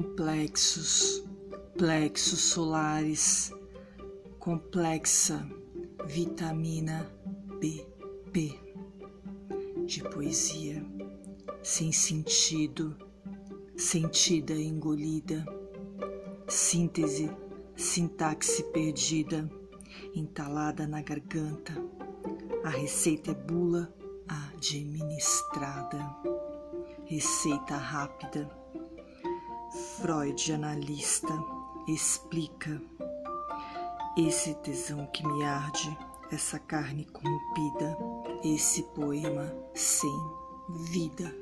plexos, plexos solares, complexa vitamina BP de poesia sem sentido, sentida engolida, síntese, sintaxe perdida, entalada na garganta. A receita é bula administrada. Receita rápida. Freud, analista, explica. Esse tesão que me arde, essa carne corrompida, esse poema sem vida.